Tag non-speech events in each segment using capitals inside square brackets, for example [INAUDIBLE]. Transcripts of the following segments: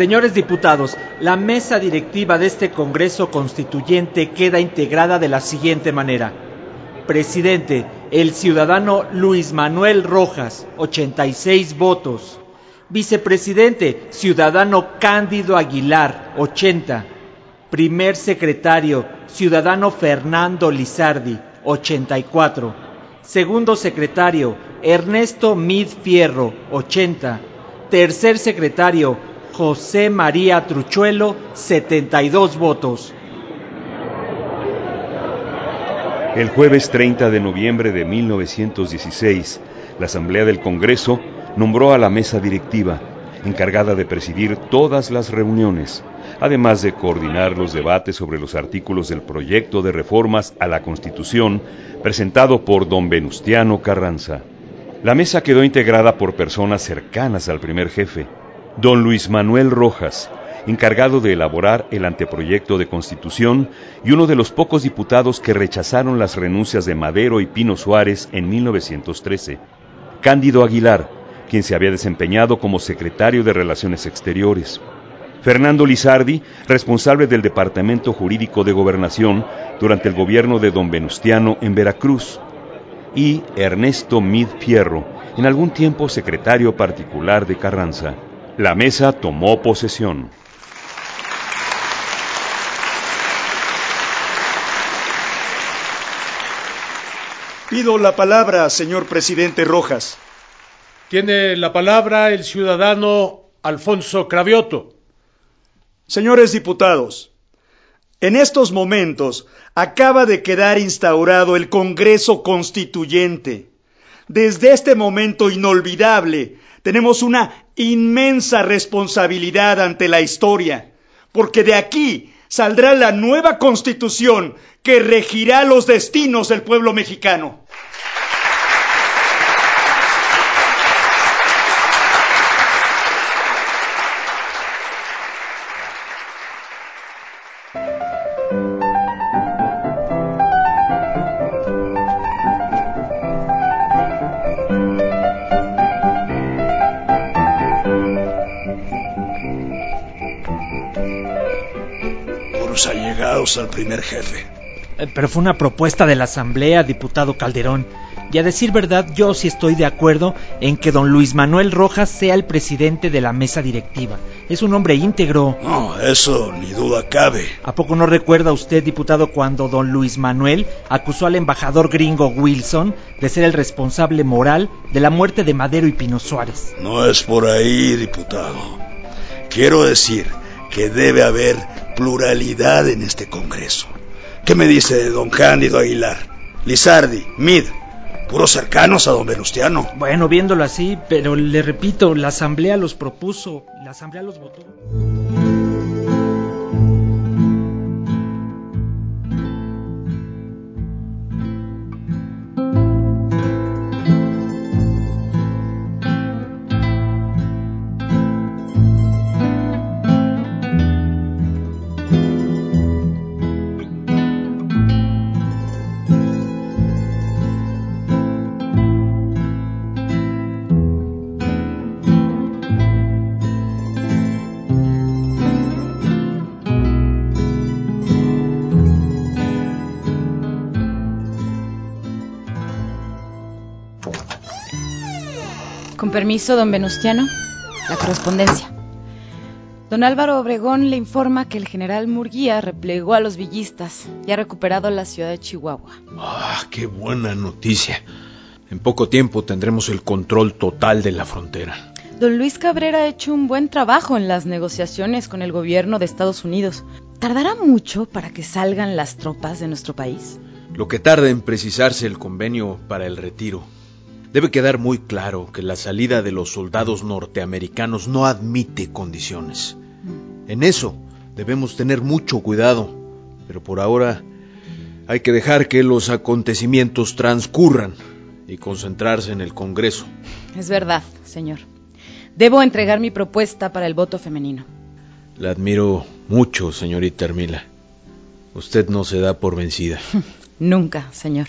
Señores diputados, la mesa directiva de este Congreso Constituyente queda integrada de la siguiente manera. Presidente, el ciudadano Luis Manuel Rojas, 86 votos. Vicepresidente, ciudadano Cándido Aguilar, 80. Primer secretario, ciudadano Fernando Lizardi, 84. Segundo secretario, Ernesto Mid Fierro, 80. Tercer secretario, José María Truchuelo, 72 votos. El jueves 30 de noviembre de 1916, la Asamblea del Congreso nombró a la mesa directiva, encargada de presidir todas las reuniones, además de coordinar los debates sobre los artículos del proyecto de reformas a la Constitución presentado por don Venustiano Carranza. La mesa quedó integrada por personas cercanas al primer jefe, don Luis Manuel Rojas, encargado de elaborar el anteproyecto de constitución y uno de los pocos diputados que rechazaron las renuncias de Madero y Pino Suárez en 1913. Cándido Aguilar, quien se había desempeñado como secretario de Relaciones Exteriores. Fernando Lizardi, responsable del Departamento Jurídico de Gobernación durante el gobierno de don Venustiano en Veracruz. Y Ernesto Mid Fierro, en algún tiempo secretario particular de Carranza. La mesa tomó posesión. Pido la palabra, señor presidente Rojas. Tiene la palabra el ciudadano Alfonso Cravioto. Señores diputados, en estos momentos acaba de quedar instaurado el Congreso Constituyente. Desde este momento inolvidable tenemos una inmensa responsabilidad ante la historia, porque de aquí saldrá la nueva constitución que regirá los destinos del pueblo mexicano. Al primer jefe. Eh, pero fue una propuesta de la Asamblea, diputado Calderón. Y a decir verdad, yo sí estoy de acuerdo en que don Luis Manuel Rojas sea el presidente de la mesa directiva. Es un hombre íntegro. No, eso ni duda cabe. ¿A poco no recuerda usted, diputado, cuando don Luis Manuel acusó al embajador gringo Wilson de ser el responsable moral de la muerte de Madero y Pino Suárez? No es por ahí, diputado. Quiero decir que debe haber pluralidad en este Congreso. ¿Qué me dice don Cándido Aguilar? Lizardi, Mid, puros cercanos a don Venustiano. Bueno, viéndolo así, pero le repito, la Asamblea los propuso, la Asamblea los votó. Con permiso, don Venustiano, la correspondencia. Don Álvaro Obregón le informa que el general Murguía replegó a los villistas y ha recuperado la ciudad de Chihuahua. ¡Ah, qué buena noticia! En poco tiempo tendremos el control total de la frontera. Don Luis Cabrera ha hecho un buen trabajo en las negociaciones con el gobierno de Estados Unidos. ¿Tardará mucho para que salgan las tropas de nuestro país? Lo que tarda en precisarse el convenio para el retiro. Debe quedar muy claro que la salida de los soldados norteamericanos no admite condiciones. En eso debemos tener mucho cuidado, pero por ahora hay que dejar que los acontecimientos transcurran y concentrarse en el Congreso. Es verdad, señor. Debo entregar mi propuesta para el voto femenino. La admiro mucho, señorita Hermila. Usted no se da por vencida. [LAUGHS] Nunca, señor.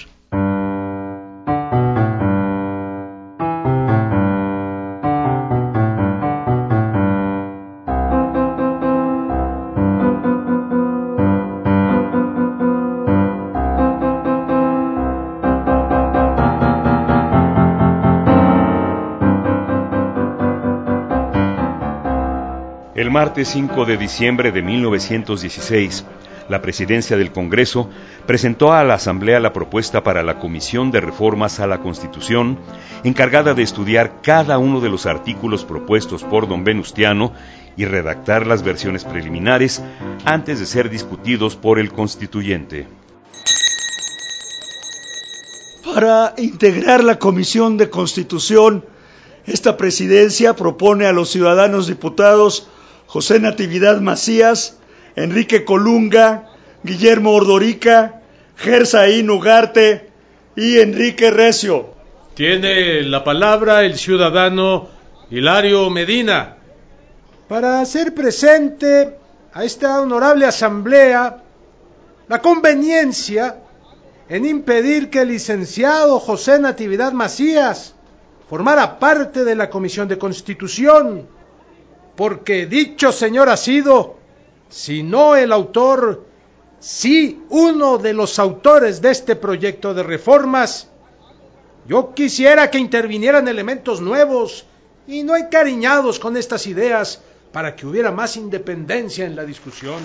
Martes 5 de diciembre de 1916, la presidencia del Congreso presentó a la Asamblea la propuesta para la Comisión de Reformas a la Constitución, encargada de estudiar cada uno de los artículos propuestos por don Venustiano y redactar las versiones preliminares antes de ser discutidos por el constituyente. Para integrar la Comisión de Constitución, esta presidencia propone a los ciudadanos diputados José Natividad Macías, Enrique Colunga, Guillermo Ordorica, Gersaín Ugarte y Enrique Recio. Tiene la palabra el ciudadano Hilario Medina. Para hacer presente a esta honorable asamblea la conveniencia en impedir que el licenciado José Natividad Macías formara parte de la Comisión de Constitución, porque dicho señor ha sido, si no el autor, sí uno de los autores de este proyecto de reformas. Yo quisiera que intervinieran elementos nuevos y no encariñados con estas ideas para que hubiera más independencia en la discusión.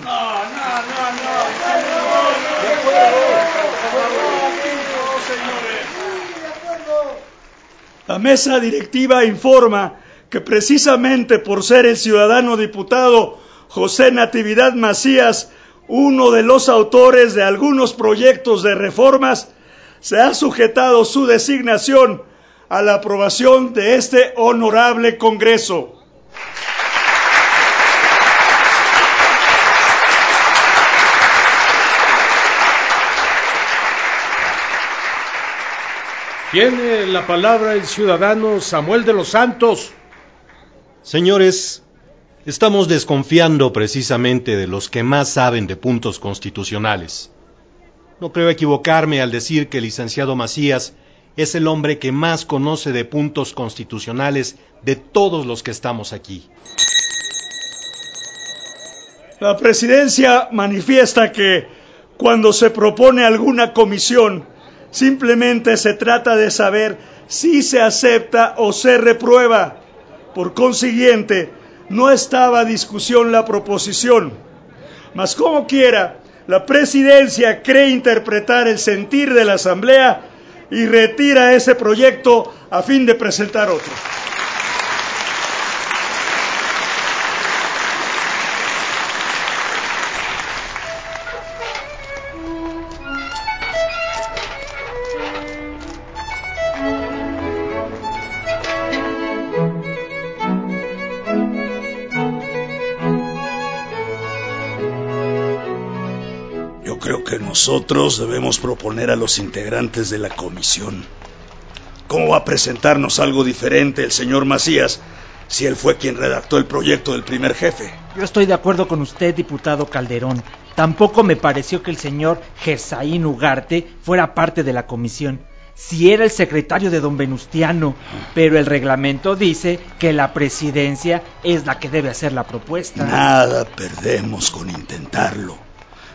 La mesa directiva informa que precisamente por ser el ciudadano diputado José Natividad Macías uno de los autores de algunos proyectos de reformas, se ha sujetado su designación a la aprobación de este honorable Congreso. Tiene la palabra el ciudadano Samuel de los Santos. Señores, estamos desconfiando precisamente de los que más saben de puntos constitucionales. No creo equivocarme al decir que el licenciado Macías es el hombre que más conoce de puntos constitucionales de todos los que estamos aquí. La presidencia manifiesta que cuando se propone alguna comisión, simplemente se trata de saber si se acepta o se reprueba. Por consiguiente, no estaba a discusión la proposición. Mas como quiera, la presidencia cree interpretar el sentir de la Asamblea y retira ese proyecto a fin de presentar otro. Nosotros debemos proponer a los integrantes de la comisión. ¿Cómo va a presentarnos algo diferente el señor Macías si él fue quien redactó el proyecto del primer jefe? Yo estoy de acuerdo con usted, diputado Calderón. Tampoco me pareció que el señor Gersaín Ugarte fuera parte de la comisión. Si era el secretario de don Venustiano, pero el reglamento dice que la presidencia es la que debe hacer la propuesta. Nada perdemos con intentarlo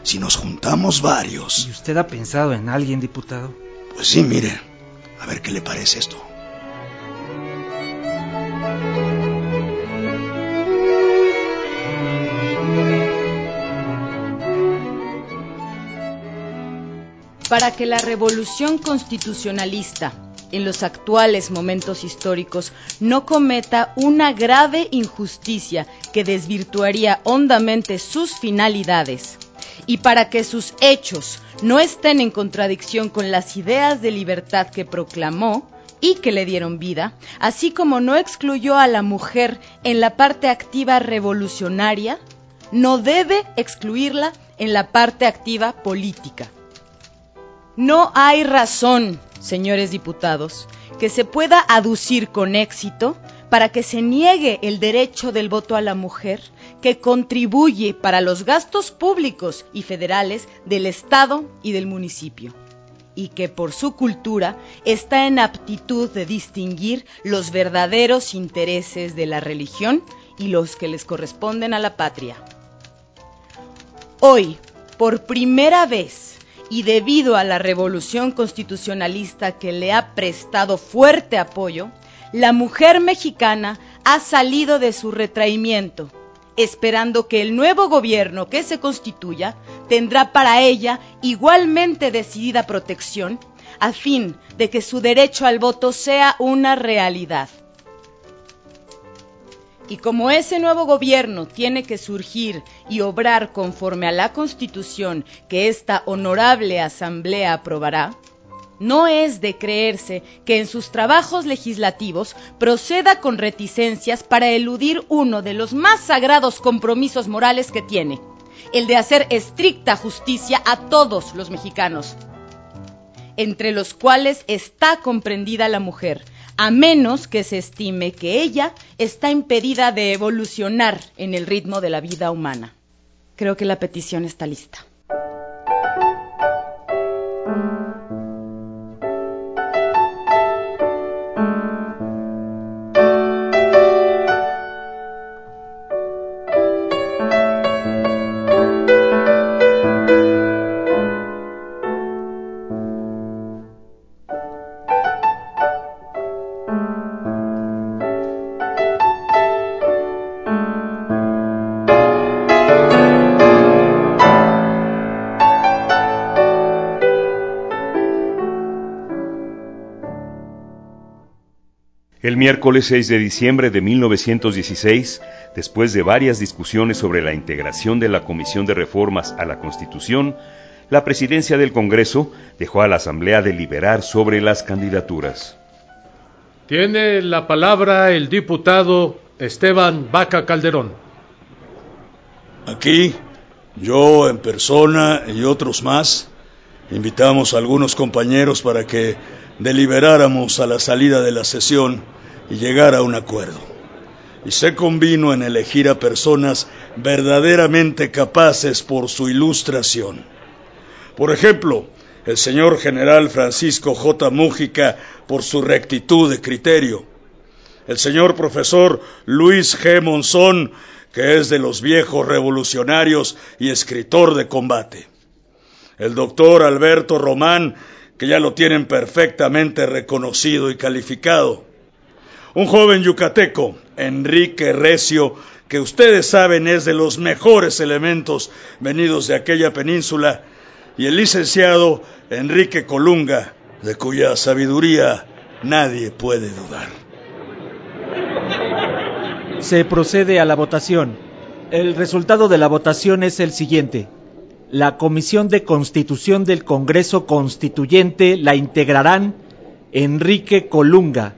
si nos juntamos varios. ¿Y usted ha pensado en alguien, diputado? Pues sí, mire. A ver qué le parece esto. Para que la revolución constitucionalista en los actuales momentos históricos no cometa una grave injusticia que desvirtuaría hondamente sus finalidades, y para que sus hechos no estén en contradicción con las ideas de libertad que proclamó y que le dieron vida, así como no excluyó a la mujer en la parte activa revolucionaria, no debe excluirla en la parte activa política. No hay razón, señores diputados, que se pueda aducir con éxito para que se niegue el derecho del voto a la mujer que contribuye para los gastos públicos y federales del Estado y del municipio y que por su cultura está en aptitud de distinguir los verdaderos intereses de la religión y los que les corresponden a la patria. Hoy, por primera vez, y debido a la revolución constitucionalista que le ha prestado fuerte apoyo, la mujer mexicana ha salido de su retraimiento esperando que el nuevo gobierno que se constituya tendrá para ella igualmente decidida protección a fin de que su derecho al voto sea una realidad. Y como ese nuevo gobierno tiene que surgir y obrar conforme a la constitución que esta honorable asamblea aprobará, no es de creerse que en sus trabajos legislativos proceda con reticencias para eludir uno de los más sagrados compromisos morales que tiene, el de hacer estricta justicia a todos los mexicanos, entre los cuales está comprendida la mujer, a menos que se estime que ella está impedida de evolucionar en el ritmo de la vida humana. Creo que la petición está lista. Miércoles 6 de diciembre de 1916, después de varias discusiones sobre la integración de la Comisión de Reformas a la Constitución, la presidencia del Congreso dejó a la Asamblea deliberar sobre las candidaturas. Tiene la palabra el diputado Esteban Vaca Calderón. Aquí, yo en persona y otros más, invitamos a algunos compañeros para que deliberáramos a la salida de la sesión y llegar a un acuerdo. Y se convino en elegir a personas verdaderamente capaces por su ilustración. Por ejemplo, el señor general Francisco J. Mújica por su rectitud de criterio, el señor profesor Luis G. Monzón, que es de los viejos revolucionarios y escritor de combate, el doctor Alberto Román, que ya lo tienen perfectamente reconocido y calificado. Un joven yucateco, Enrique Recio, que ustedes saben es de los mejores elementos venidos de aquella península, y el licenciado Enrique Colunga, de cuya sabiduría nadie puede dudar. Se procede a la votación. El resultado de la votación es el siguiente la Comisión de Constitución del Congreso Constituyente la integrarán Enrique Colunga,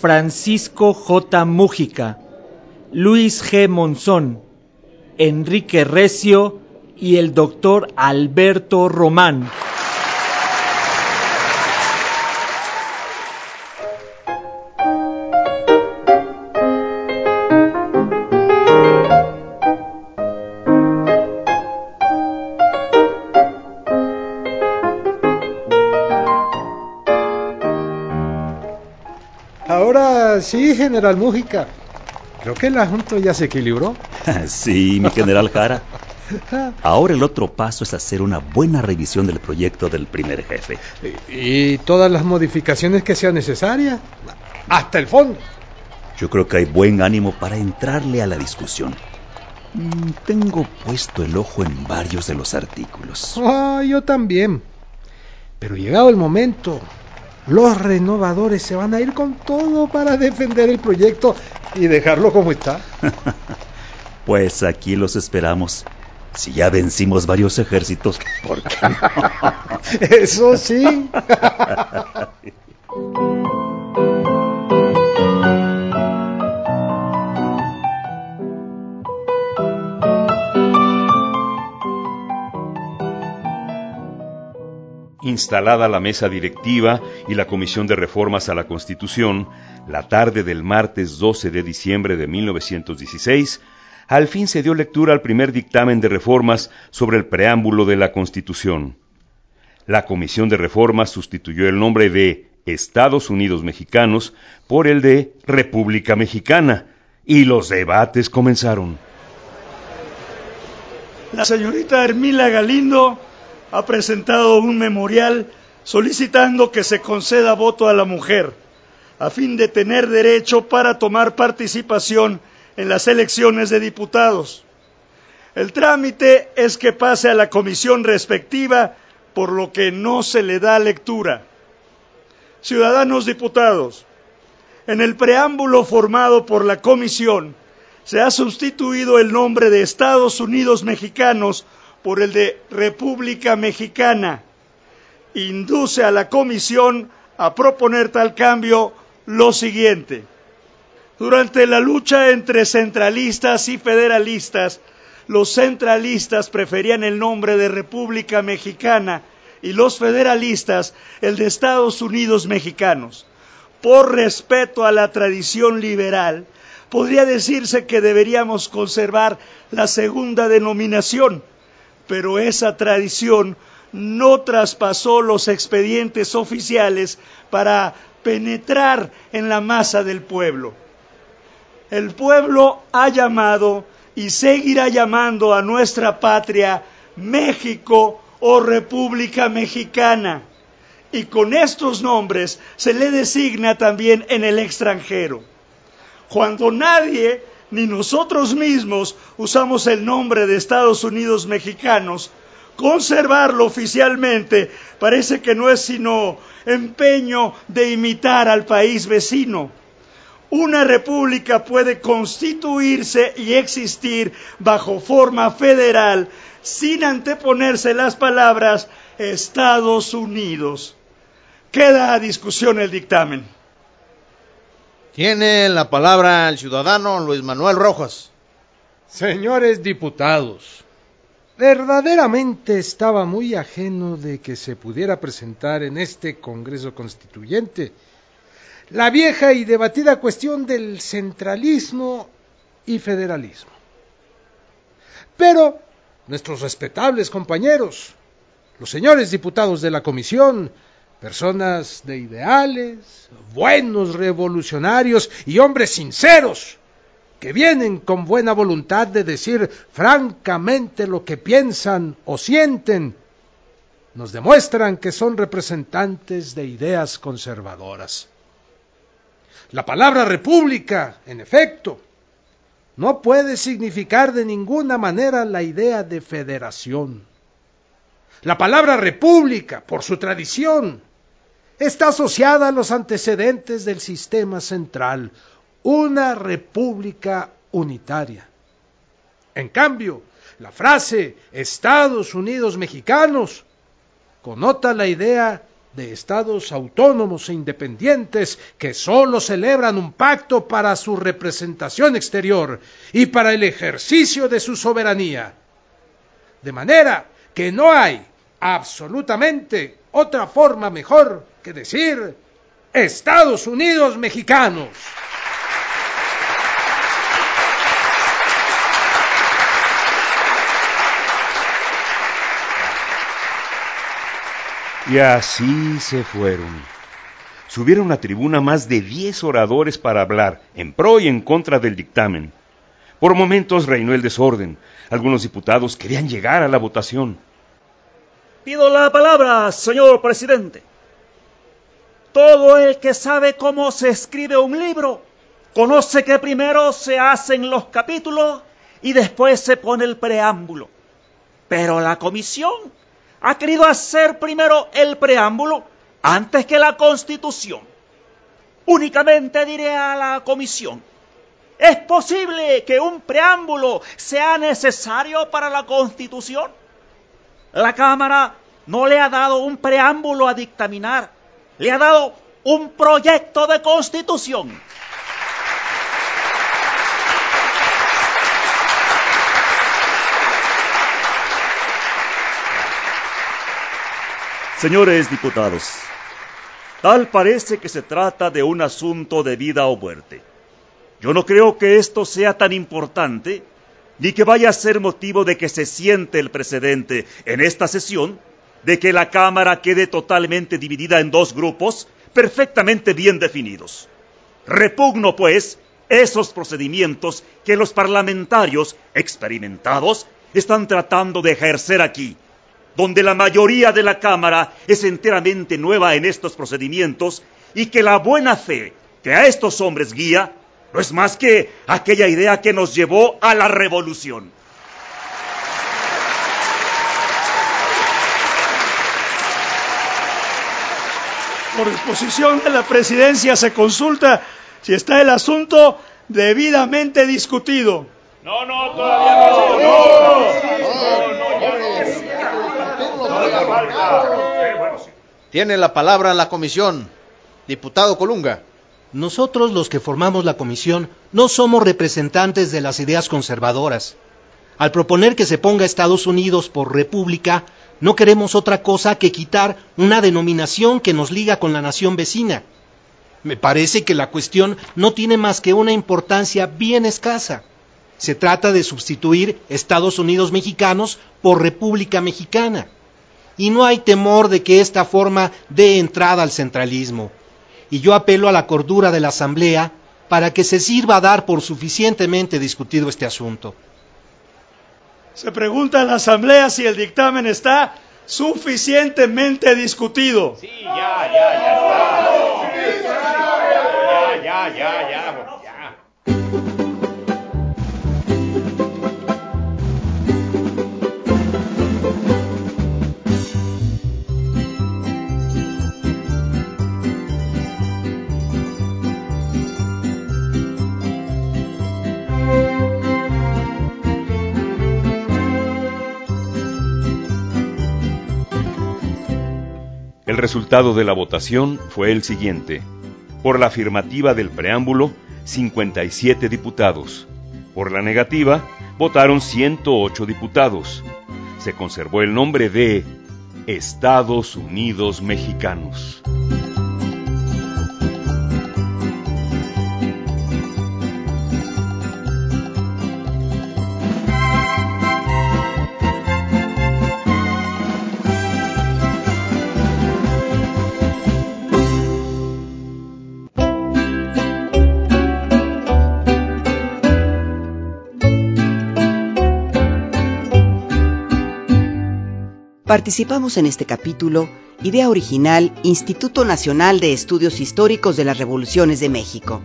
Francisco J. Mújica, Luis G. Monzón, Enrique Recio y el doctor Alberto Román. General Mújica. Creo que el asunto ya se equilibró. [LAUGHS] sí, mi general Jara. [LAUGHS] Ahora el otro paso es hacer una buena revisión del proyecto del primer jefe. Y, todas las modificaciones que sean necesarias. Hasta el fondo. Yo creo que hay buen ánimo para entrarle a la discusión. Mm, tengo puesto el ojo en varios de los artículos. Ah, yo también. Pero llegado el momento, los renovadores se van a ir con todo para defender el proyecto y dejarlo como está. [LAUGHS] pues aquí los esperamos. Si ya vencimos varios ejércitos, ¿por qué [LAUGHS] Eso sí. [LAUGHS] instalada la mesa directiva y la Comisión de Reformas a la Constitución, la tarde del martes 12 de diciembre de 1916, al fin se dio lectura al primer dictamen de reformas sobre el preámbulo de la Constitución. La Comisión de Reformas sustituyó el nombre de Estados Unidos Mexicanos por el de República Mexicana, y los debates comenzaron. La señorita Hermila Galindo ha presentado un memorial solicitando que se conceda voto a la mujer, a fin de tener derecho para tomar participación en las elecciones de diputados. El trámite es que pase a la comisión respectiva, por lo que no se le da lectura. Ciudadanos diputados, en el preámbulo formado por la comisión se ha sustituido el nombre de Estados Unidos Mexicanos por el de República Mexicana. Induce a la Comisión a proponer tal cambio lo siguiente. Durante la lucha entre centralistas y federalistas, los centralistas preferían el nombre de República Mexicana y los federalistas el de Estados Unidos Mexicanos. Por respeto a la tradición liberal, podría decirse que deberíamos conservar la segunda denominación, pero esa tradición no traspasó los expedientes oficiales para penetrar en la masa del pueblo. El pueblo ha llamado y seguirá llamando a nuestra patria México o República Mexicana. Y con estos nombres se le designa también en el extranjero. Cuando nadie ni nosotros mismos usamos el nombre de Estados Unidos mexicanos, conservarlo oficialmente parece que no es sino empeño de imitar al país vecino. Una república puede constituirse y existir bajo forma federal sin anteponerse las palabras Estados Unidos. Queda a discusión el dictamen. Tiene la palabra el ciudadano Luis Manuel Rojas. Señores diputados, verdaderamente estaba muy ajeno de que se pudiera presentar en este Congreso Constituyente la vieja y debatida cuestión del centralismo y federalismo. Pero nuestros respetables compañeros, los señores diputados de la Comisión, personas de ideales, buenos revolucionarios y hombres sinceros, que vienen con buena voluntad de decir francamente lo que piensan o sienten, nos demuestran que son representantes de ideas conservadoras. La palabra república, en efecto, no puede significar de ninguna manera la idea de federación. La palabra república, por su tradición, está asociada a los antecedentes del sistema central, una república unitaria. En cambio, la frase Estados Unidos mexicanos connota la idea de estados autónomos e independientes que sólo celebran un pacto para su representación exterior y para el ejercicio de su soberanía. De manera que no hay absolutamente otra forma mejor que decir Estados Unidos mexicanos. Y así se fueron. Subieron a tribuna más de diez oradores para hablar en pro y en contra del dictamen. Por momentos reinó el desorden. Algunos diputados querían llegar a la votación. Pido la palabra, señor presidente. Todo el que sabe cómo se escribe un libro conoce que primero se hacen los capítulos y después se pone el preámbulo. Pero la comisión ha querido hacer primero el preámbulo antes que la constitución. Únicamente diré a la comisión, ¿es posible que un preámbulo sea necesario para la constitución? La Cámara no le ha dado un preámbulo a dictaminar, le ha dado un proyecto de constitución. Señores diputados, tal parece que se trata de un asunto de vida o muerte. Yo no creo que esto sea tan importante, ni que vaya a ser motivo de que se siente el precedente en esta sesión, de que la Cámara quede totalmente dividida en dos grupos perfectamente bien definidos. Repugno, pues, esos procedimientos que los parlamentarios experimentados están tratando de ejercer aquí donde la mayoría de la Cámara es enteramente nueva en estos procedimientos y que la buena fe que a estos hombres guía no es más que aquella idea que nos llevó a la revolución. Por disposición de la presidencia se consulta si está el asunto debidamente discutido. No, no, todavía no. no, no, tiene la palabra la comisión. Diputado Colunga. Nosotros los que formamos la comisión no somos representantes de las ideas conservadoras. Al proponer que se ponga Estados Unidos por república, no queremos otra cosa que quitar una denominación que nos liga con la nación vecina. Me parece que la cuestión no tiene más que una importancia bien escasa. Se trata de sustituir Estados Unidos mexicanos por República Mexicana y no hay temor de que esta forma dé entrada al centralismo. Y yo apelo a la cordura de la Asamblea para que se sirva a dar por suficientemente discutido este asunto. Se pregunta en la Asamblea si el dictamen está suficientemente discutido. Sí, ya, ya, ya está. Ya, ya, ya, ya. Resultado de la votación fue el siguiente. Por la afirmativa del preámbulo, 57 diputados. Por la negativa, votaron 108 diputados. Se conservó el nombre de Estados Unidos Mexicanos. Participamos en este capítulo Idea Original Instituto Nacional de Estudios Históricos de las Revoluciones de México.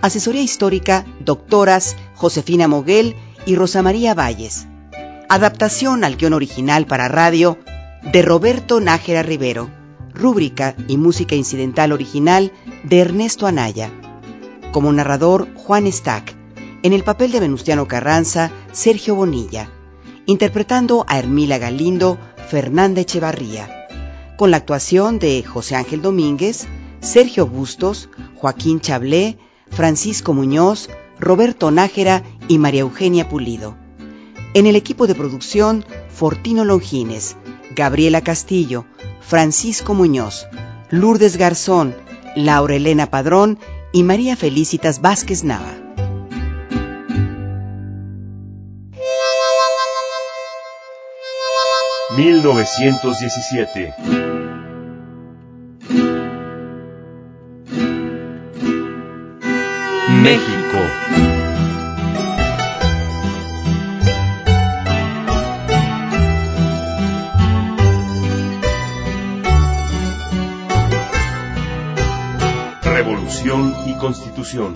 Asesoría histórica Doctoras Josefina Moguel y Rosa María Valles. Adaptación al guion original para radio de Roberto Nájera Rivero. Rúbrica y música incidental original de Ernesto Anaya. Como narrador Juan Stack. En el papel de Venustiano Carranza, Sergio Bonilla. Interpretando a Hermila Galindo, Fernanda Echevarría, con la actuación de José Ángel Domínguez, Sergio Bustos, Joaquín Chablé, Francisco Muñoz, Roberto Nájera y María Eugenia Pulido. En el equipo de producción, Fortino Longines, Gabriela Castillo, Francisco Muñoz, Lourdes Garzón, Laura Elena Padrón y María Felicitas Vázquez Nava. 1917. México. Revolución y Constitución.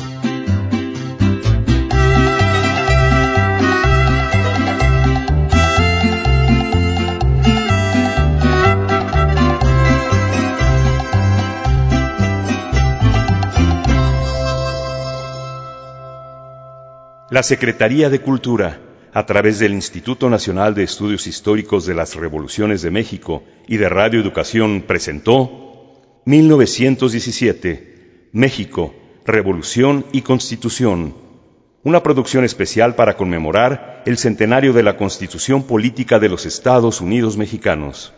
La Secretaría de Cultura, a través del Instituto Nacional de Estudios Históricos de las Revoluciones de México y de Radio Educación, presentó 1917, México, Revolución y Constitución, una producción especial para conmemorar el centenario de la Constitución Política de los Estados Unidos Mexicanos.